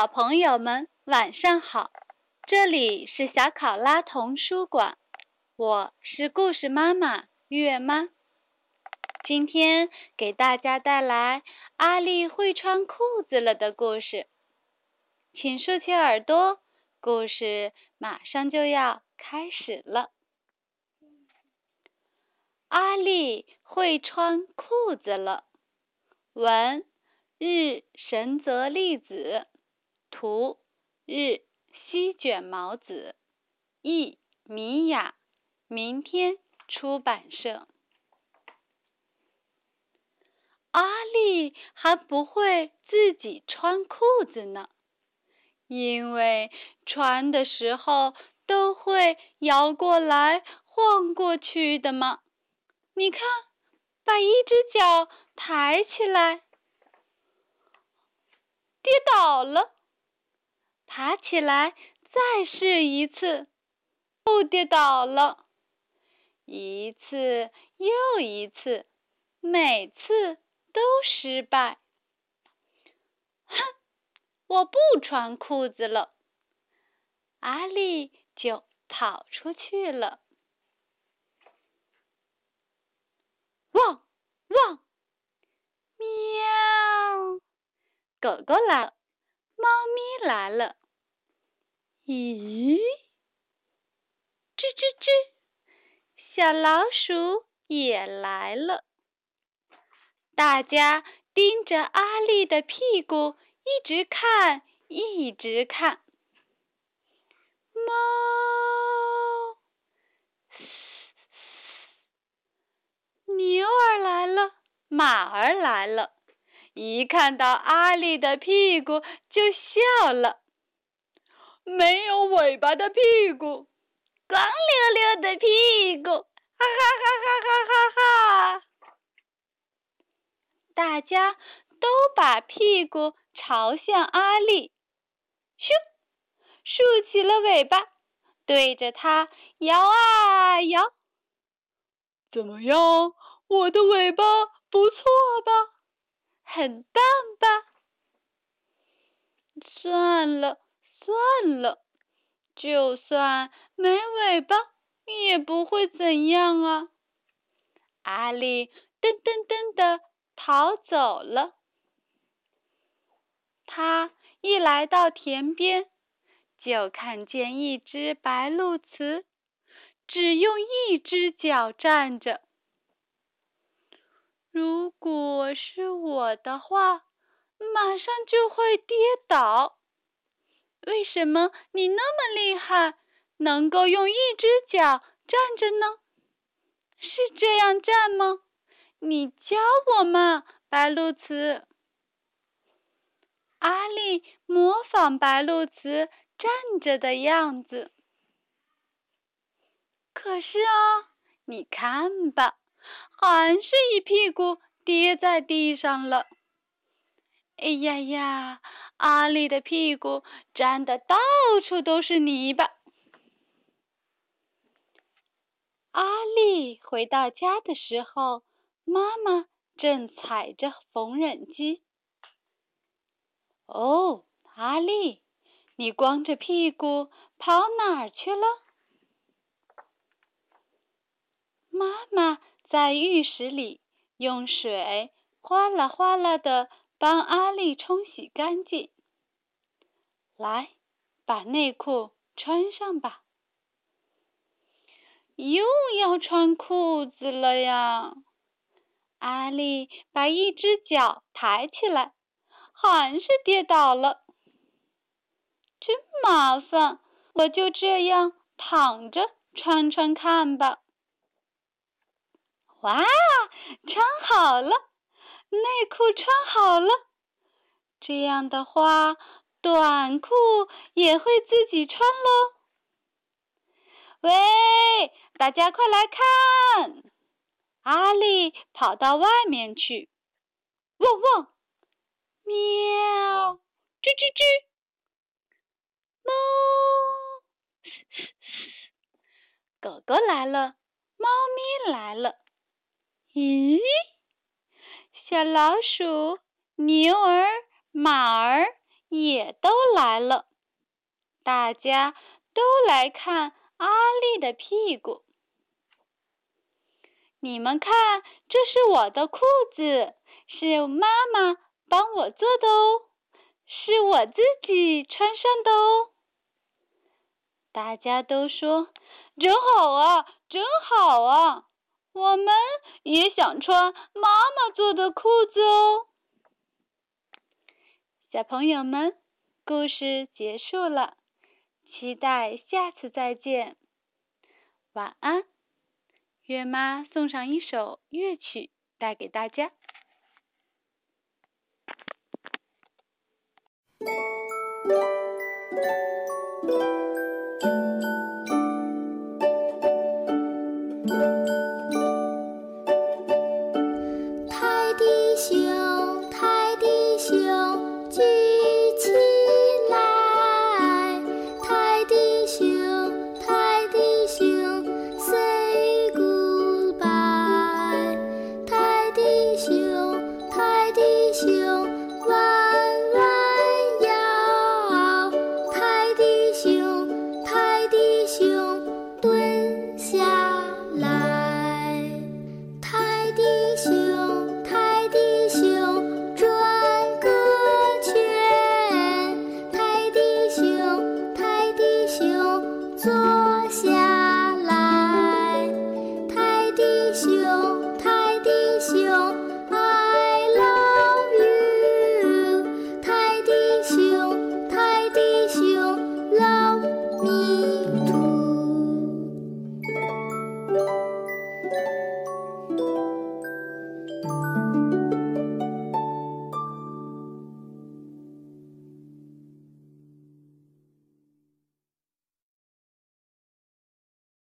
小朋友们，晚上好！这里是小考拉童书馆，我是故事妈妈月妈。今天给大家带来阿丽会穿裤子了的故事，请竖起耳朵，故事马上就要开始了。阿丽会穿裤子了，文日神泽利子，图日西卷毛子，译米雅，明天出版社。阿丽还不会自己穿裤子呢，因为穿的时候都会摇过来晃过去的嘛。你看，把一只脚抬起来，跌倒了，爬起来再试一次，又跌倒了，一次又一次，每次。都失败。哼，我不穿裤子了。阿丽就跑出去了。汪汪，喵！狗狗来了，猫咪来了。咦？吱吱吱，小老鼠也来了。大家盯着阿丽的屁股，一直看，一直看。猫，牛儿来了，马儿来了，一看到阿丽的屁股就笑了。没有尾巴的屁股，光溜溜的屁股，哈哈哈哈哈哈哈！大家都把屁股朝向阿丽，咻，竖起了尾巴，对着它摇啊摇。怎么样，我的尾巴不错吧？很棒吧？算了算了，就算没尾巴也不会怎样啊。阿丽噔噔噔的。逃走了。他一来到田边，就看见一只白鹭鹚，只用一只脚站着。如果是我的话，马上就会跌倒。为什么你那么厉害，能够用一只脚站着呢？是这样站吗？你教我嘛，白鹭鹚。阿丽模仿白鹭鹚站着的样子。可是啊，你看吧，还是一屁股跌在地上了。哎呀呀，阿丽的屁股沾的到处都是泥巴。阿丽回到家的时候。妈妈正踩着缝纫机。哦，阿丽，你光着屁股跑哪儿去了？妈妈在浴室里用水哗啦哗啦的帮阿丽冲洗干净。来，把内裤穿上吧。又要穿裤子了呀！阿丽把一只脚抬起来，还是跌倒了。真麻烦，我就这样躺着穿穿看吧。哇，穿好了，内裤穿好了。这样的话短裤也会自己穿咯。喂大家快来看。阿丽跑到外面去。汪汪。喵。吱吱吱猫。嘶嘶嘶狗狗来了。猫咪来了。咦？小老鼠、牛儿、马儿也都来了，大家都来看阿丽的屁股。你们看，这是我的裤子，是妈妈帮我做的哦，是我自己穿上的哦。大家都说真好啊，真好啊！我们也想穿妈妈做的裤子哦。小朋友们，故事结束了，期待下次再见。晚安，月妈送上一首乐曲带给大家。泰迪熊，泰迪熊。